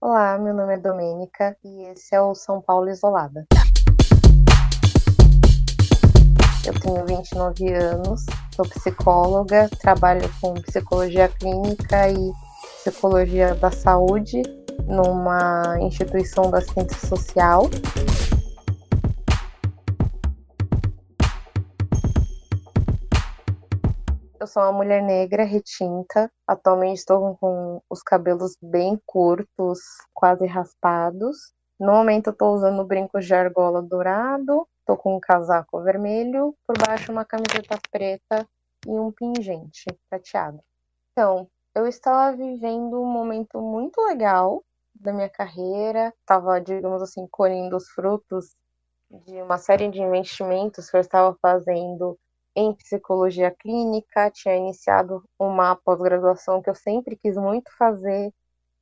Olá, meu nome é Domênica e esse é o São Paulo Isolada. Eu tenho 29 anos, sou psicóloga, trabalho com psicologia clínica e psicologia da saúde numa instituição da ciência social. Eu sou uma mulher negra retinta. Atualmente estou com os cabelos bem curtos, quase raspados. No momento estou usando brincos de argola dourado, estou com um casaco vermelho, por baixo uma camiseta preta e um pingente prateado. Então, eu estava vivendo um momento muito legal da minha carreira, estava, digamos assim, colhendo os frutos de uma série de investimentos que eu estava fazendo em psicologia clínica, tinha iniciado uma pós-graduação que eu sempre quis muito fazer,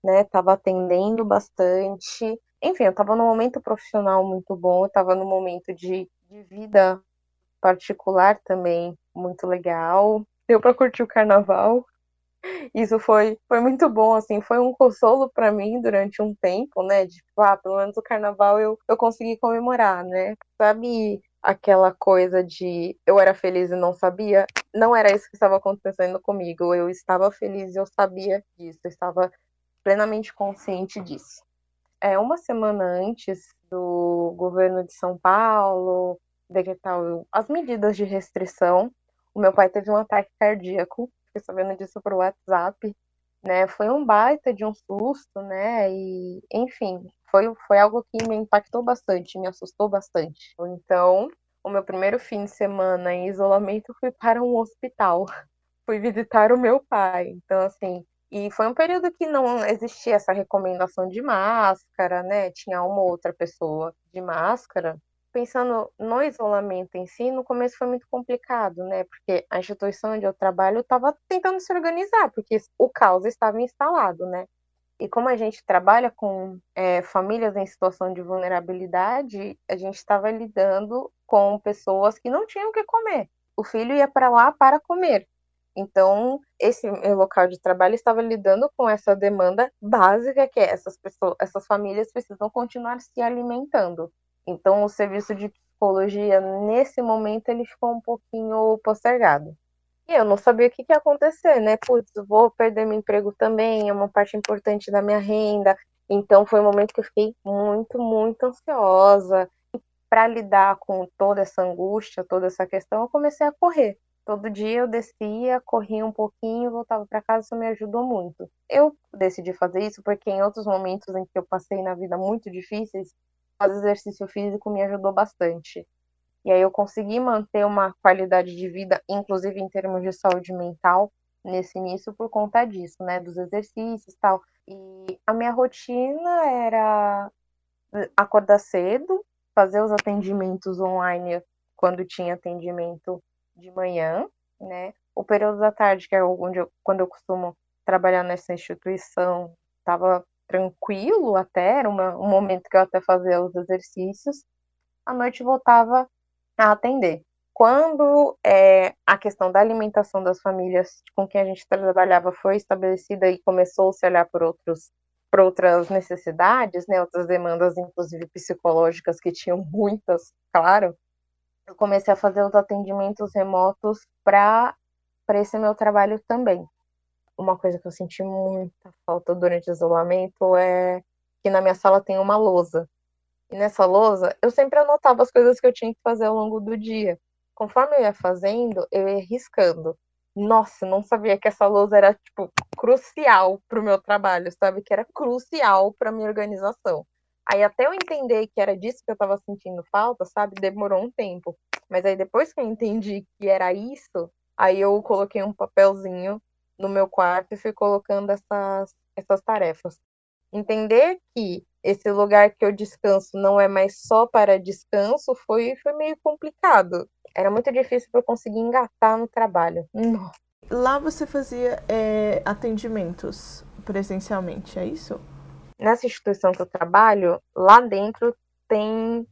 né? Estava atendendo bastante. Enfim, eu estava num momento profissional muito bom, estava num momento de, de vida particular também muito legal. Deu para curtir o carnaval. Isso foi, foi muito bom, assim, foi um consolo para mim durante um tempo, né? De, tipo, ah, pelo menos o carnaval eu, eu consegui comemorar, né? Sabe aquela coisa de eu era feliz e não sabia, não era isso que estava acontecendo comigo. Eu estava feliz e eu sabia disso, eu estava plenamente consciente disso. É, uma semana antes do governo de São Paulo decretar as medidas de restrição, o meu pai teve um ataque cardíaco, fiquei sabendo disso por WhatsApp, né? Foi um baita de um susto, né? E, enfim, foi, foi algo que me impactou bastante, me assustou bastante. Então, o meu primeiro fim de semana em isolamento fui para um hospital. Fui visitar o meu pai. Então, assim, e foi um período que não existia essa recomendação de máscara, né? Tinha uma ou outra pessoa de máscara. Pensando no isolamento em si, no começo foi muito complicado, né? Porque a instituição onde eu trabalho estava tentando se organizar, porque o caos estava instalado, né? E como a gente trabalha com é, famílias em situação de vulnerabilidade, a gente estava lidando com pessoas que não tinham o que comer. O filho ia para lá para comer. Então, esse local de trabalho estava lidando com essa demanda básica que é essas pessoas, essas famílias precisam continuar se alimentando. Então, o serviço de psicologia nesse momento ele ficou um pouquinho postergado. E eu não sabia o que, que ia acontecer, né? Putz, vou perder meu emprego também, é uma parte importante da minha renda. Então foi um momento que eu fiquei muito, muito ansiosa. Para lidar com toda essa angústia, toda essa questão, eu comecei a correr. Todo dia eu descia, corria um pouquinho, voltava para casa, isso me ajudou muito. Eu decidi fazer isso porque em outros momentos em que eu passei na vida muito difíceis, fazer exercício físico me ajudou bastante. E aí eu consegui manter uma qualidade de vida, inclusive em termos de saúde mental, nesse início por conta disso, né, dos exercícios e tal. E a minha rotina era acordar cedo, fazer os atendimentos online quando tinha atendimento de manhã, né? O período da tarde, que é onde eu, quando eu costumo trabalhar nessa instituição, estava tranquilo até, era uma, um momento que eu até fazia os exercícios. À noite voltava a atender. Quando é, a questão da alimentação das famílias com quem a gente trabalhava foi estabelecida e começou -se a olhar por outros por outras necessidades, né, outras demandas, inclusive psicológicas, que tinham muitas, claro, eu comecei a fazer os atendimentos remotos para esse meu trabalho também. Uma coisa que eu senti muita falta durante o isolamento é que na minha sala tem uma lousa. E nessa lousa, eu sempre anotava as coisas que eu tinha que fazer ao longo do dia. Conforme eu ia fazendo, eu ia riscando. Nossa, não sabia que essa lousa era, tipo, crucial para o meu trabalho, sabe? Que era crucial para minha organização. Aí até eu entender que era disso que eu estava sentindo falta, sabe? Demorou um tempo. Mas aí depois que eu entendi que era isso, aí eu coloquei um papelzinho no meu quarto e fui colocando essas, essas tarefas. Entender que esse lugar que eu descanso não é mais só para descanso foi, foi meio complicado. Era muito difícil para eu conseguir engatar no trabalho. Nossa. Lá você fazia é, atendimentos presencialmente, é isso? Nessa instituição que eu trabalho, lá dentro tem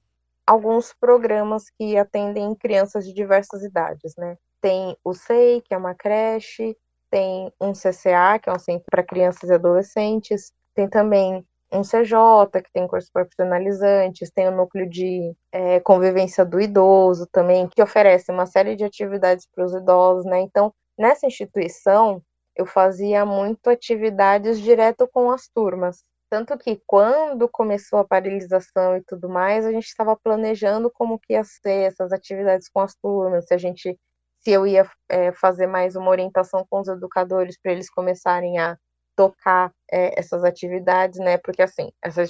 alguns programas que atendem crianças de diversas idades, né? Tem o SEI, que é uma creche, tem um CCA, que é um centro para crianças e adolescentes, tem também um CJ, que tem cursos profissionalizantes, tem o núcleo de é, convivência do idoso também, que oferece uma série de atividades para os idosos, né? Então, nessa instituição, eu fazia muito atividades direto com as turmas. Tanto que quando começou a paralisação e tudo mais, a gente estava planejando como que ia ser essas atividades com as turmas, se a gente se eu ia é, fazer mais uma orientação com os educadores para eles começarem a tocar é, essas atividades, né? Porque assim, essa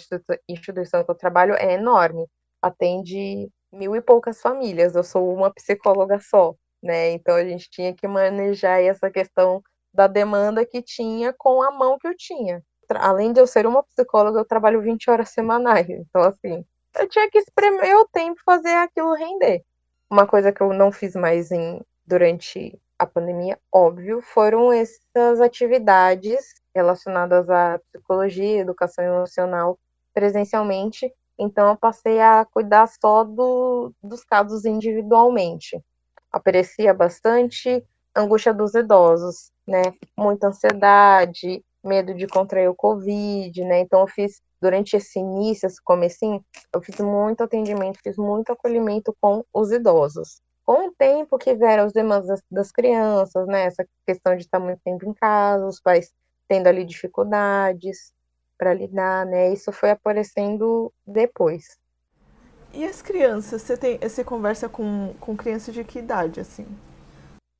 instituição que eu trabalho é enorme, atende mil e poucas famílias. Eu sou uma psicóloga só, né? Então a gente tinha que manejar essa questão da demanda que tinha com a mão que eu tinha. Além de eu ser uma psicóloga, eu trabalho 20 horas semanais. Então, assim, eu tinha que espremer o tempo fazer aquilo render. Uma coisa que eu não fiz mais em, durante a pandemia, óbvio, foram essas atividades relacionadas à psicologia, educação emocional presencialmente. Então, eu passei a cuidar só do, dos casos individualmente. Aparecia bastante angústia dos idosos, né? Muita ansiedade, medo de contrair o Covid, né? Então, eu fiz, durante esse início, esse comecinho, eu fiz muito atendimento, fiz muito acolhimento com os idosos. Com o tempo que vieram as demandas das crianças, né? Essa questão de estar muito tempo em casa, os pais tendo ali dificuldades para lidar, né? Isso foi aparecendo depois. E as crianças? Você, tem, você conversa com, com crianças de que idade, assim?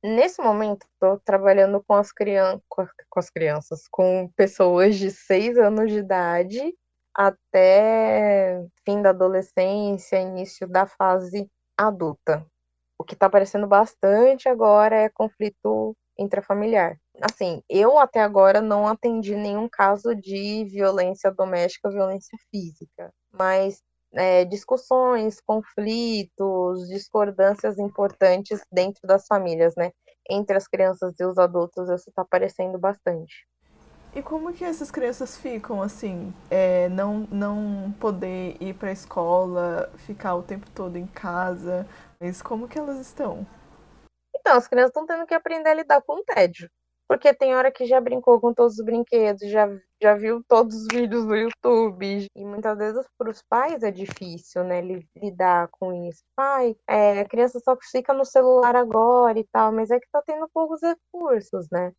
Nesse momento, estou trabalhando com as, crian com as crianças, com pessoas de 6 anos de idade até fim da adolescência, início da fase adulta. O que está aparecendo bastante agora é conflito intrafamiliar. Assim, eu até agora não atendi nenhum caso de violência doméstica, violência física, mas é, discussões, conflitos, discordâncias importantes dentro das famílias, né? Entre as crianças e os adultos, isso está aparecendo bastante. E como que essas crianças ficam assim, é, não não poder ir para a escola, ficar o tempo todo em casa, mas como que elas estão? Então, as crianças estão tendo que aprender a lidar com o tédio. Porque tem hora que já brincou com todos os brinquedos, já, já viu todos os vídeos no YouTube. E muitas vezes para os pais é difícil, né, lidar com isso. Pai, é, a criança só fica no celular agora e tal, mas é que tá tendo poucos recursos, né?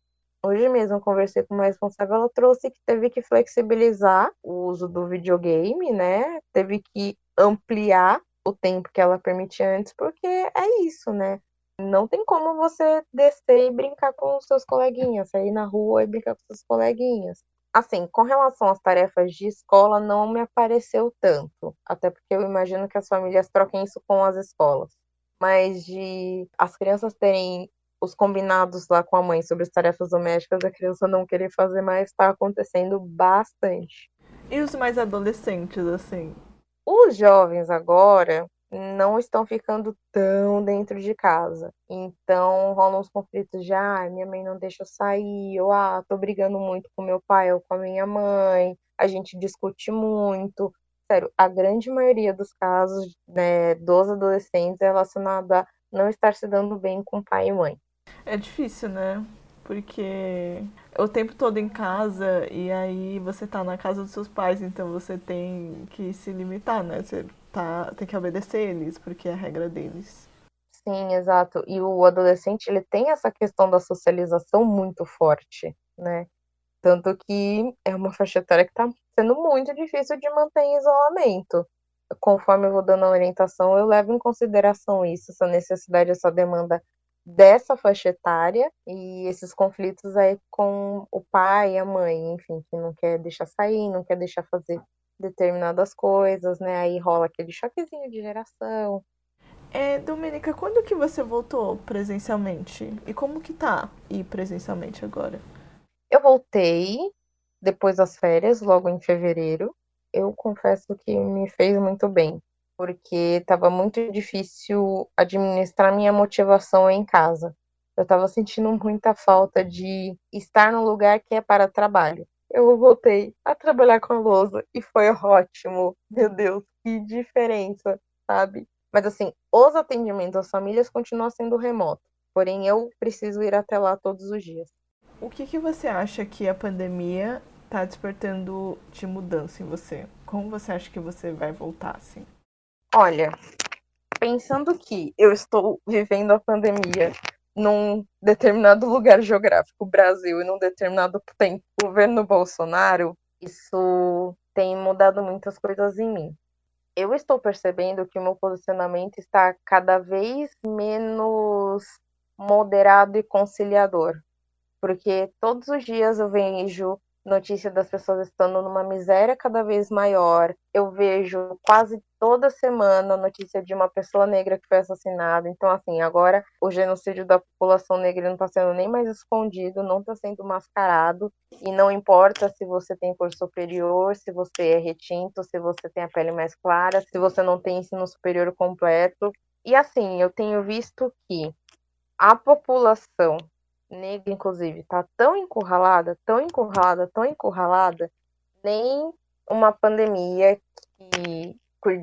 Hoje mesmo conversei com uma responsável, ela trouxe que teve que flexibilizar o uso do videogame, né? Teve que ampliar o tempo que ela permitia antes, porque é isso, né? Não tem como você descer e brincar com os seus coleguinhas, sair na rua e brincar com seus coleguinhas. Assim, com relação às tarefas de escola, não me apareceu tanto, até porque eu imagino que as famílias troquem isso com as escolas. Mas de as crianças terem os combinados lá com a mãe sobre as tarefas domésticas, a criança não querer fazer mais, está acontecendo bastante. E os mais adolescentes, assim? Os jovens agora, não estão ficando tão dentro de casa. Então rolam os conflitos de ah, minha mãe não deixa eu sair, ou ah, tô brigando muito com meu pai ou com a minha mãe, a gente discute muito. Sério, a grande maioria dos casos né, dos adolescentes é relacionado a não estar se dando bem com pai e mãe. É difícil, né? Porque o tempo todo em casa e aí você tá na casa dos seus pais, então você tem que se limitar, né? Você tá, tem que obedecer eles, porque é a regra deles. Sim, exato. E o adolescente, ele tem essa questão da socialização muito forte, né? Tanto que é uma faixa etária que tá sendo muito difícil de manter em isolamento. Conforme eu vou dando a orientação, eu levo em consideração isso, essa necessidade, essa demanda dessa faixa etária e esses conflitos aí com o pai e a mãe, enfim, que não quer deixar sair, não quer deixar fazer determinadas coisas, né? Aí rola aquele choquezinho de geração. É, Domenica, quando que você voltou presencialmente? E como que tá ir presencialmente agora? Eu voltei depois das férias, logo em fevereiro. Eu confesso que me fez muito bem, porque estava muito difícil administrar minha motivação em casa. Eu estava sentindo muita falta de estar no lugar que é para trabalho eu voltei a trabalhar com a lousa e foi ótimo. Meu Deus, que diferença, sabe? Mas assim, os atendimentos às famílias continuam sendo remoto. Porém, eu preciso ir até lá todos os dias. O que, que você acha que a pandemia tá despertando de mudança em você? Como você acha que você vai voltar, assim? Olha, pensando que eu estou vivendo a pandemia num determinado lugar geográfico, Brasil, e num determinado tempo, governo Bolsonaro, isso tem mudado muitas coisas em mim. Eu estou percebendo que o meu posicionamento está cada vez menos moderado e conciliador, porque todos os dias eu vejo notícia das pessoas estando numa miséria cada vez maior. Eu vejo quase toda semana notícia de uma pessoa negra que foi assassinada. Então, assim, agora o genocídio da população negra não está sendo nem mais escondido, não está sendo mascarado. E não importa se você tem cor superior, se você é retinto, se você tem a pele mais clara, se você não tem ensino superior completo. E assim, eu tenho visto que a população negra, inclusive, tá tão encurralada, tão encurralada, tão encurralada, nem uma pandemia que,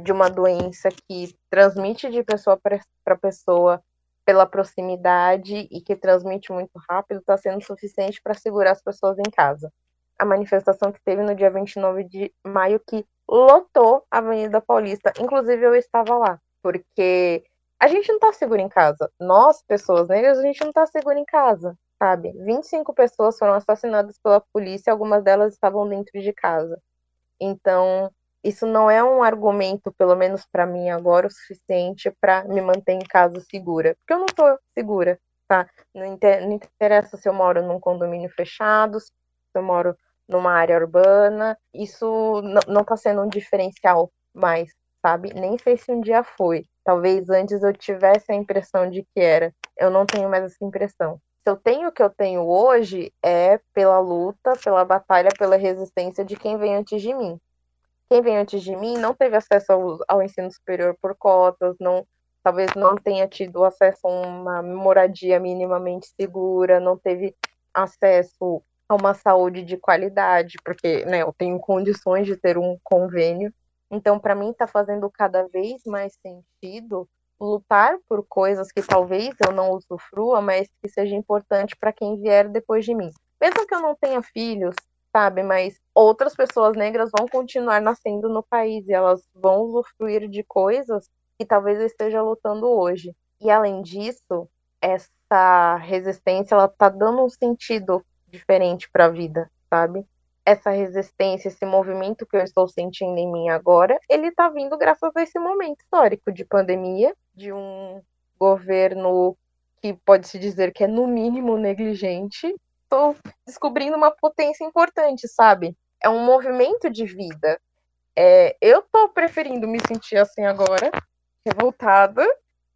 de uma doença que transmite de pessoa para pessoa pela proximidade e que transmite muito rápido está sendo suficiente para segurar as pessoas em casa. A manifestação que teve no dia 29 de maio que lotou a Avenida Paulista, inclusive eu estava lá, porque a gente não está seguro em casa. Nós, pessoas negras, a gente não está seguro em casa, sabe? 25 pessoas foram assassinadas pela polícia, algumas delas estavam dentro de casa. Então, isso não é um argumento, pelo menos para mim agora, o suficiente para me manter em casa segura. Porque eu não estou segura, tá? Não interessa se eu moro num condomínio fechado, se eu moro numa área urbana. Isso não está sendo um diferencial mais, sabe? Nem sei se um dia foi. Talvez antes eu tivesse a impressão de que era. Eu não tenho mais essa impressão. Se eu tenho o que eu tenho hoje, é pela luta, pela batalha, pela resistência de quem vem antes de mim. Quem vem antes de mim não teve acesso ao, ao ensino superior por cotas, não, talvez não tenha tido acesso a uma moradia minimamente segura, não teve acesso a uma saúde de qualidade, porque né, eu tenho condições de ter um convênio então, para mim, está fazendo cada vez mais sentido lutar por coisas que talvez eu não usufrua, mas que seja importante para quem vier depois de mim. Mesmo que eu não tenha filhos, sabe? Mas outras pessoas negras vão continuar nascendo no país e elas vão usufruir de coisas que talvez eu esteja lutando hoje. E além disso, essa resistência ela tá dando um sentido diferente para a vida, sabe? Essa resistência, esse movimento que eu estou sentindo em mim agora, ele está vindo graças a esse momento histórico de pandemia, de um governo que pode-se dizer que é no mínimo negligente. Estou descobrindo uma potência importante, sabe? É um movimento de vida. É, eu estou preferindo me sentir assim agora, revoltada,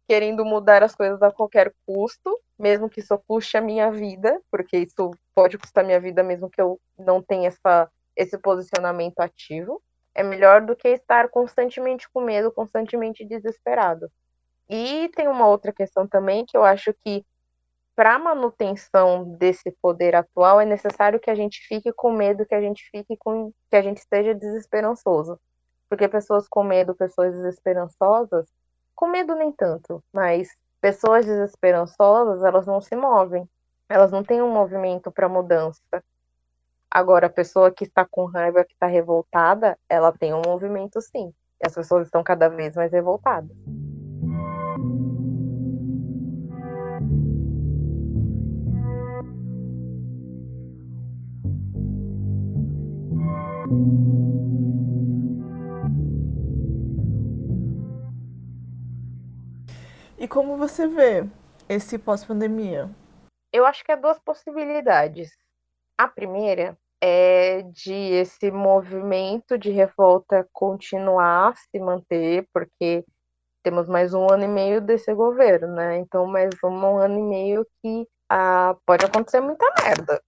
querendo mudar as coisas a qualquer custo, mesmo que isso custe a minha vida, porque isso pode custar minha vida mesmo que eu não tenha essa, esse posicionamento ativo. É melhor do que estar constantemente com medo, constantemente desesperado. E tem uma outra questão também que eu acho que para a manutenção desse poder atual é necessário que a gente fique com medo, que a gente fique com que a gente esteja desesperançoso. Porque pessoas com medo, pessoas desesperançosas, com medo nem tanto, mas pessoas desesperançosas, elas não se movem. Elas não têm um movimento para mudança. Agora, a pessoa que está com raiva, que está revoltada, ela tem um movimento sim. E as pessoas estão cada vez mais revoltadas. E como você vê esse pós-pandemia? Eu acho que há duas possibilidades. A primeira é de esse movimento de revolta continuar se manter, porque temos mais um ano e meio desse governo, né? Então, mais um ano e meio que ah, pode acontecer muita merda.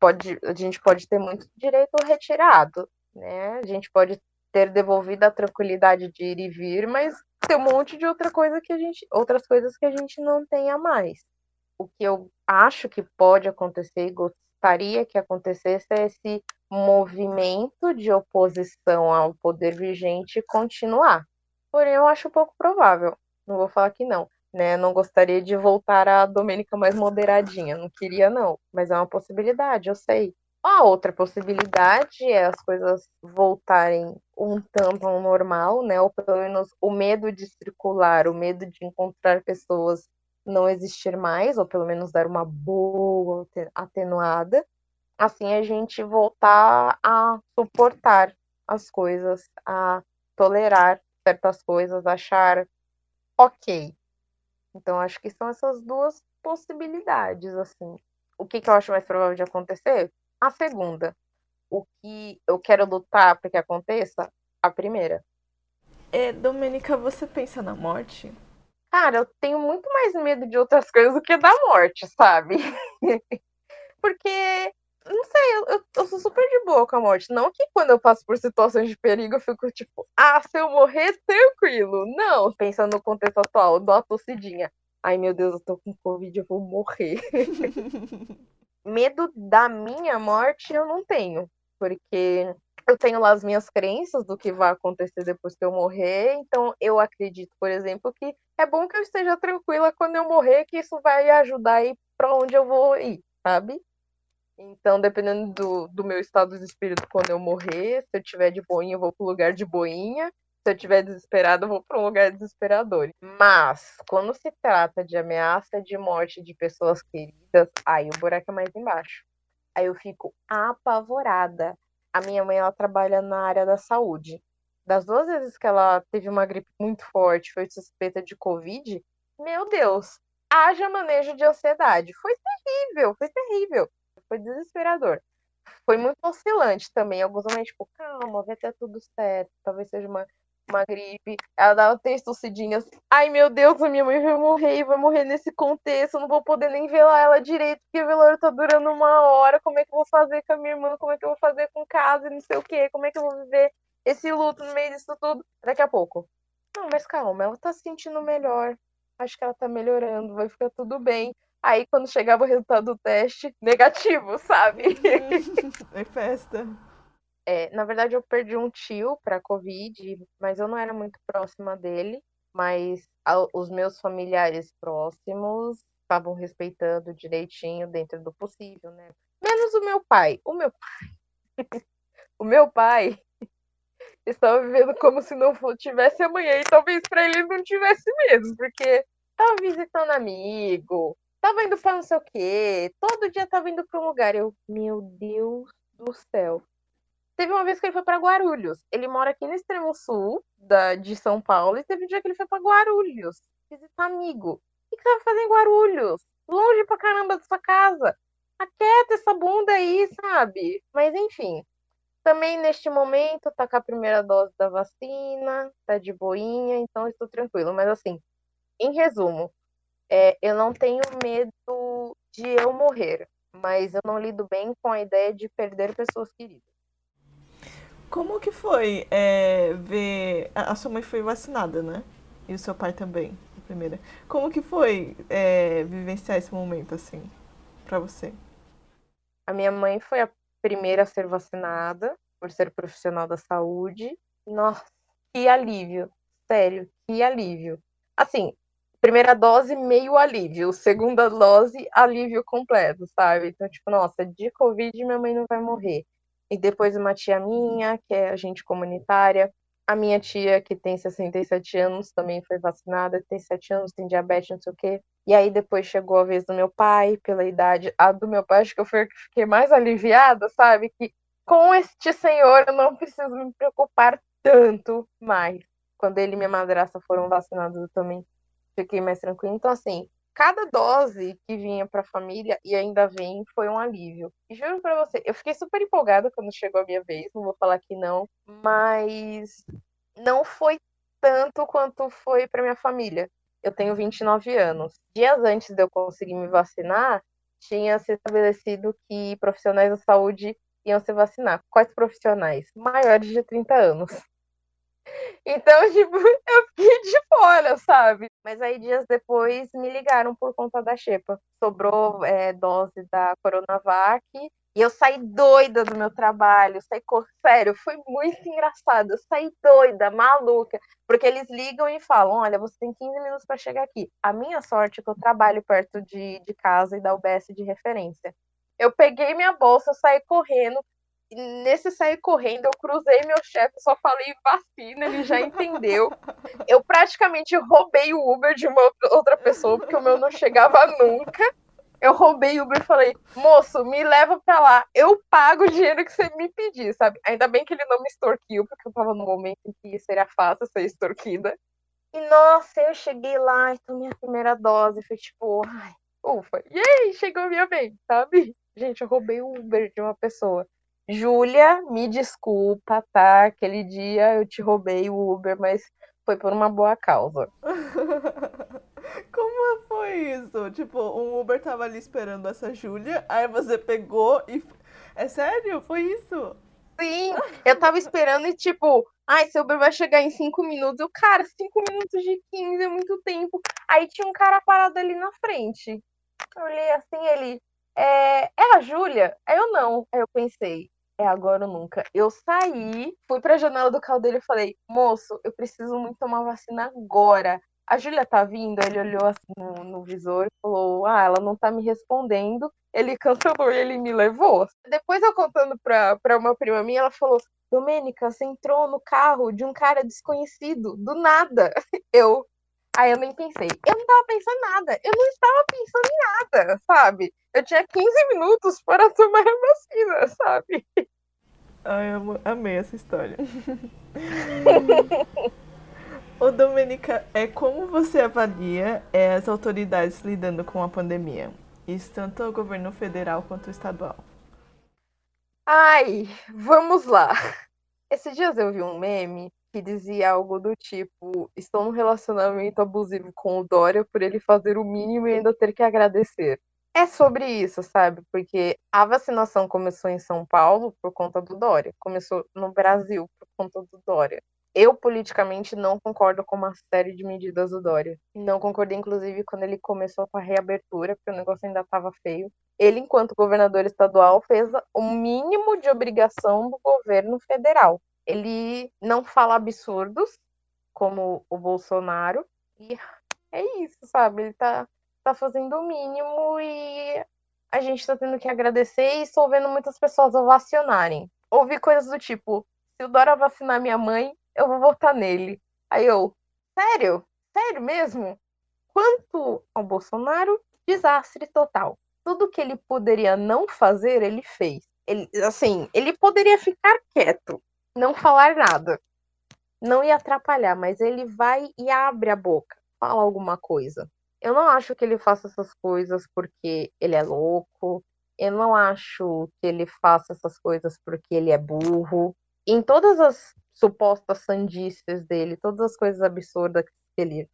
Pode, a gente pode ter muito direito retirado, né? A gente pode ter devolvido a tranquilidade de ir e vir, mas tem um monte de outra coisa que a gente, outras coisas que a gente não tenha mais. O que eu acho que pode acontecer e gostaria que acontecesse é esse movimento de oposição ao poder vigente continuar. Porém, eu acho pouco provável. Não vou falar que não. Né? Não gostaria de voltar a Domênica mais moderadinha. Não queria, não. Mas é uma possibilidade, eu sei. A outra possibilidade é as coisas voltarem um tanto ao normal, né? Ou pelo menos o medo de circular, o medo de encontrar pessoas não existir mais, ou pelo menos dar uma boa atenuada. Assim a gente voltar a suportar as coisas, a tolerar certas coisas, achar ok. Então acho que são essas duas possibilidades, assim. O que, que eu acho mais provável de acontecer? A segunda. O que eu quero lutar para que aconteça? A primeira. É, Domênica, você pensa na morte? Cara, eu tenho muito mais medo de outras coisas do que da morte, sabe? Porque, não sei, eu, eu, sou super de boa com a morte. Não que quando eu passo por situações de perigo eu fico tipo, ah, se eu morrer, tranquilo. Não, pensando no contexto atual, dou a tossidinha. Ai, meu Deus, eu tô com Covid, eu vou morrer. Medo da minha morte eu não tenho, porque eu tenho lá as minhas crenças do que vai acontecer depois que eu morrer, então eu acredito, por exemplo, que é bom que eu esteja tranquila quando eu morrer, que isso vai ajudar a ir para onde eu vou ir, sabe? Então, dependendo do, do meu estado de espírito quando eu morrer, se eu tiver de boinha, eu vou pro lugar de boinha. Se eu tiver desesperado, eu vou para um lugar desesperador. Mas, quando se trata de ameaça de morte de pessoas queridas, aí o buraco é mais embaixo. Aí eu fico apavorada a minha mãe ela trabalha na área da saúde. Das duas vezes que ela teve uma gripe muito forte, foi suspeita de Covid, meu Deus, haja manejo de ansiedade. Foi terrível, foi terrível. Foi desesperador. Foi muito oscilante também. Alguns momentos, tipo, calma, vai ter tudo certo. Talvez seja uma uma gripe, ela dava três tossidinhas. Ai, meu Deus, a minha mãe vai morrer, vai morrer nesse contexto, eu não vou poder nem velar ela direito, porque o velório tá durando uma hora, como é que eu vou fazer com a minha irmã, como é que eu vou fazer com casa, não sei o quê, como é que eu vou viver esse luto no meio disso tudo, daqui a pouco. Não, mas calma, ela tá se sentindo melhor, acho que ela tá melhorando, vai ficar tudo bem. Aí, quando chegava o resultado do teste, negativo, sabe? É festa. É, na verdade, eu perdi um tio para Covid, mas eu não era muito próxima dele. Mas a, os meus familiares próximos estavam respeitando direitinho dentro do possível, né? Menos o meu pai. O meu pai. o meu pai estava vivendo como se não tivesse amanhã. E talvez para ele não tivesse mesmo, porque estava visitando amigo, estava indo para não sei o quê, todo dia estava indo para um lugar. Eu, meu Deus do céu. Teve uma vez que ele foi para Guarulhos. Ele mora aqui no extremo sul da, de São Paulo e teve um dia que ele foi para Guarulhos visitar amigo. O que, que você vai fazer em Guarulhos? Longe pra caramba da sua casa. Aquieta essa bunda aí, sabe? Mas enfim. Também neste momento tá com a primeira dose da vacina, tá de boinha, então estou tranquilo. Mas assim, em resumo, é, eu não tenho medo de eu morrer, mas eu não lido bem com a ideia de perder pessoas queridas. Como que foi é, ver. A sua mãe foi vacinada, né? E o seu pai também, a primeira. Como que foi é, vivenciar esse momento, assim, para você? A minha mãe foi a primeira a ser vacinada, por ser profissional da saúde. Nossa, que alívio. Sério, que alívio. Assim, primeira dose, meio alívio. Segunda dose, alívio completo, sabe? Então, tipo, nossa, de Covid minha mãe não vai morrer e depois uma tia minha, que é agente comunitária. A minha tia, que tem 67 anos, também foi vacinada, tem 7 anos, tem diabetes, não sei o quê. E aí depois chegou a vez do meu pai, pela idade. A do meu pai, acho que eu fiquei mais aliviada, sabe? Que com este senhor eu não preciso me preocupar tanto mais. Quando ele e minha madrasta foram vacinados, eu também fiquei mais tranquila. Então, assim, cada dose que vinha para a família e ainda vem foi um alívio. E juro para você, eu fiquei super empolgada quando chegou a minha vez, não vou falar que não, mas não foi tanto quanto foi para minha família. Eu tenho 29 anos. Dias antes de eu conseguir me vacinar, tinha se estabelecido que profissionais da saúde iam se vacinar. Quais profissionais? Maiores de 30 anos. Então, tipo, eu fiquei de fora, sabe? Mas aí, dias depois, me ligaram por conta da Xepa. Sobrou é, dose da Coronavac. E eu saí doida do meu trabalho, saí, sério, foi muito engraçado. Eu saí doida, maluca, porque eles ligam e falam: Olha, você tem 15 minutos para chegar aqui. A minha sorte é que eu trabalho perto de, de casa e da UBS de referência. Eu peguei minha bolsa, saí correndo. Nesse sair correndo, eu cruzei meu chefe, só falei vacina, ele já entendeu. Eu praticamente roubei o Uber de uma outra pessoa, porque o meu não chegava nunca. Eu roubei o Uber e falei, moço, me leva pra lá, eu pago o dinheiro que você me pedir, sabe? Ainda bem que ele não me extorquiu, porque eu tava no momento em que seria fácil ser extorquida. E nossa, eu cheguei lá e tomei a primeira dose, foi tipo, ai, ufa, e aí, chegou a minha vez, sabe? Gente, eu roubei o Uber de uma pessoa. Júlia, me desculpa, tá? Aquele dia eu te roubei o Uber, mas foi por uma boa causa. Como foi isso? Tipo, um Uber tava ali esperando essa Júlia, aí você pegou e. É sério? Foi isso? Sim, eu tava esperando e tipo, ai, seu Uber vai chegar em cinco minutos. Eu, cara, cinco minutos de 15 é muito tempo. Aí tinha um cara parado ali na frente. Eu olhei assim, ele, é, é a Júlia? Aí eu não. Aí eu pensei, é agora ou nunca. Eu saí, fui pra janela do carro dele e falei, moço, eu preciso muito tomar vacina agora. A Júlia tá vindo? Ele olhou assim no, no, visor e falou, ah, ela não tá me respondendo. Ele cancelou e ele me levou. Depois eu contando pra, pra uma prima minha, ela falou, Domênica, você entrou no carro de um cara desconhecido, do nada. Eu, Aí eu nem pensei. Eu não tava pensando em nada. Eu não estava pensando em nada, sabe? Eu tinha 15 minutos para tomar a vacina, sabe? Ai, eu amei essa história. Ô, Domenica, é como você avalia é, as autoridades lidando com a pandemia? Isso tanto o governo federal quanto o estadual. Ai, vamos lá. Esses dias eu vi um meme que dizia algo do tipo: estou num relacionamento abusivo com o Dória por ele fazer o mínimo e ainda ter que agradecer. É sobre isso, sabe? Porque a vacinação começou em São Paulo por conta do Dória, começou no Brasil por conta do Dória. Eu, politicamente, não concordo com uma série de medidas do Dória. Não concordei, inclusive, quando ele começou com a reabertura, porque o negócio ainda estava feio. Ele, enquanto governador estadual, fez o mínimo de obrigação do governo federal ele não fala absurdos, como o Bolsonaro, e é isso, sabe? Ele tá, tá fazendo o mínimo e a gente tá tendo que agradecer e estou vendo muitas pessoas ovacionarem. Ouvi coisas do tipo: se o Dora vacinar minha mãe, eu vou votar nele. Aí eu, sério? Sério mesmo? Quanto ao Bolsonaro, desastre total. Tudo que ele poderia não fazer, ele fez. Ele, assim, ele poderia ficar quieto, não falar nada. Não ia atrapalhar, mas ele vai e abre a boca, fala alguma coisa. Eu não acho que ele faça essas coisas porque ele é louco. Eu não acho que ele faça essas coisas porque ele é burro. Em todas as supostas sandices dele, todas as coisas absurdas que ele,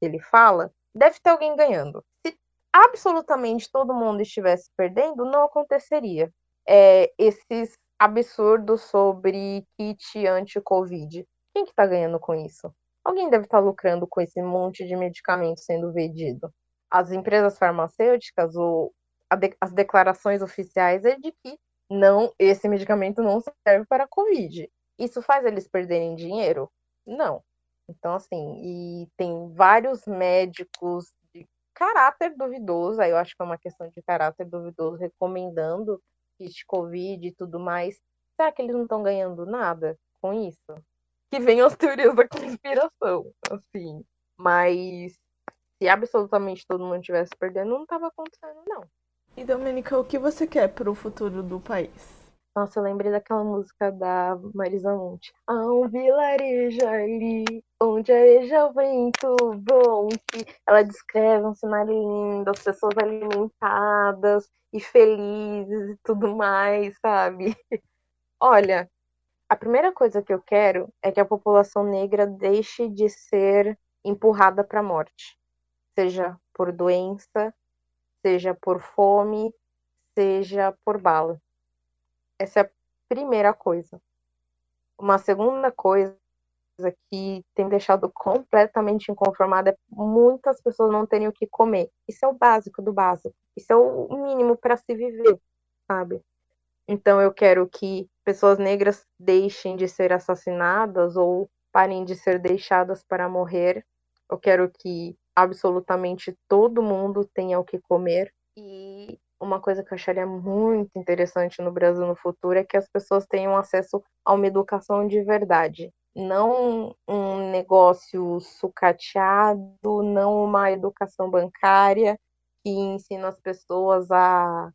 que ele fala, deve ter alguém ganhando. Se absolutamente todo mundo estivesse perdendo, não aconteceria. É, esses absurdo sobre kit anti-Covid. Quem que tá ganhando com isso? Alguém deve estar tá lucrando com esse monte de medicamento sendo vendido. As empresas farmacêuticas, ou de, as declarações oficiais é de que não, esse medicamento não serve para Covid. Isso faz eles perderem dinheiro? Não. Então, assim, e tem vários médicos de caráter duvidoso, aí eu acho que é uma questão de caráter duvidoso, recomendando kit Covid e tudo mais, será que eles não estão ganhando nada com isso? Que venham as teorias da conspiração, assim. Mas se absolutamente todo mundo estivesse perdendo, não estava acontecendo, não. E, Domenica, o que você quer para o futuro do país? Nossa, eu lembrei daquela música da Marisa Monte. Há um vilarejo ali, onde areja o vento bom. Que ela descreve um cenário lindo, as pessoas alimentadas e felizes e tudo mais, sabe? Olha, a primeira coisa que eu quero é que a população negra deixe de ser empurrada para a morte, seja por doença, seja por fome, seja por bala essa é a primeira coisa. Uma segunda coisa que tem deixado completamente inconformada é muitas pessoas não terem o que comer. Isso é o básico do básico. Isso é o mínimo para se viver, sabe? Então eu quero que pessoas negras deixem de ser assassinadas ou parem de ser deixadas para morrer. Eu quero que absolutamente todo mundo tenha o que comer. E uma coisa que eu acharia muito interessante no Brasil no futuro é que as pessoas tenham acesso a uma educação de verdade. Não um negócio sucateado, não uma educação bancária que ensina as pessoas a,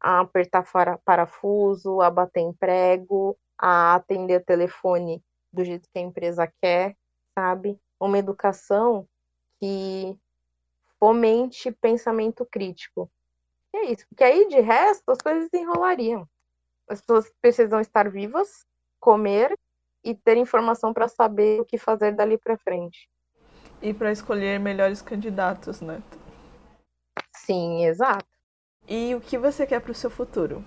a apertar parafuso, a bater emprego, a atender o telefone do jeito que a empresa quer, sabe? Uma educação que fomente pensamento crítico. E é isso, porque aí de resto as coisas enrolariam. As pessoas precisam estar vivas, comer e ter informação para saber o que fazer dali para frente. E para escolher melhores candidatos, né? Sim, exato. E o que você quer para o seu futuro?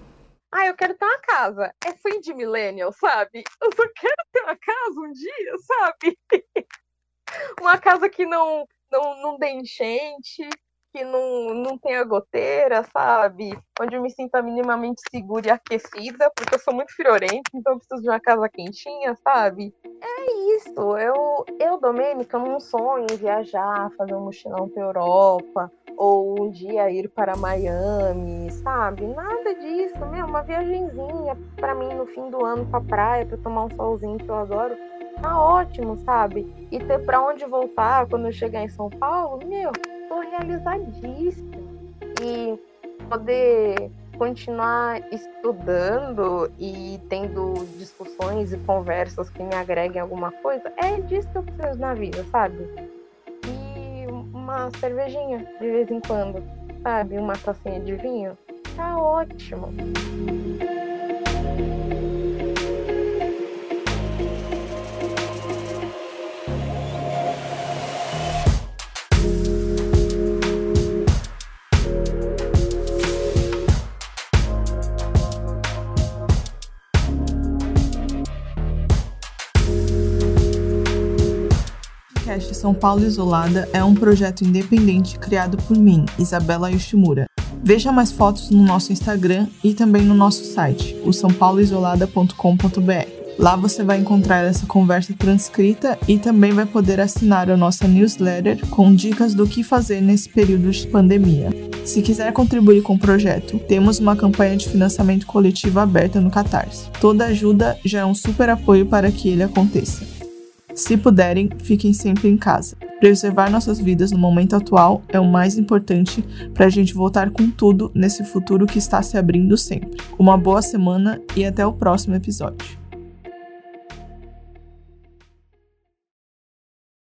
Ah, eu quero ter uma casa. É fim de millennial, sabe? Eu só quero ter uma casa um dia, sabe? uma casa que não, não, não dê enchente, que não, não tenha goteira, sabe? Onde eu me sinta minimamente segura e aquecida, porque eu sou muito friorenta, então eu preciso de uma casa quentinha, sabe? É isso. Eu, eu Domênica, não sonho em viajar, fazer um mochilão pra Europa, ou um dia ir para Miami, sabe? Nada disso, meu, uma viagenzinha para mim no fim do ano pra praia, pra tomar um solzinho que eu adoro. Tá ótimo, sabe? E ter para onde voltar quando eu chegar em São Paulo, meu, tô realizadíssima. E poder continuar estudando e tendo discussões e conversas que me agreguem alguma coisa, é disso que eu preciso na vida, sabe? E uma cervejinha de vez em quando, sabe? Uma tacinha de vinho, tá ótimo. Podcast São Paulo Isolada é um projeto independente criado por mim, Isabela Yoshimura. Veja mais fotos no nosso Instagram e também no nosso site, o sãopauloisolada.com.br. Lá você vai encontrar essa conversa transcrita e também vai poder assinar a nossa newsletter com dicas do que fazer nesse período de pandemia. Se quiser contribuir com o projeto, temos uma campanha de financiamento coletivo aberta no Catarse. Toda ajuda já é um super apoio para que ele aconteça. Se puderem, fiquem sempre em casa. Preservar nossas vidas no momento atual é o mais importante para a gente voltar com tudo nesse futuro que está se abrindo sempre. Uma boa semana e até o próximo episódio.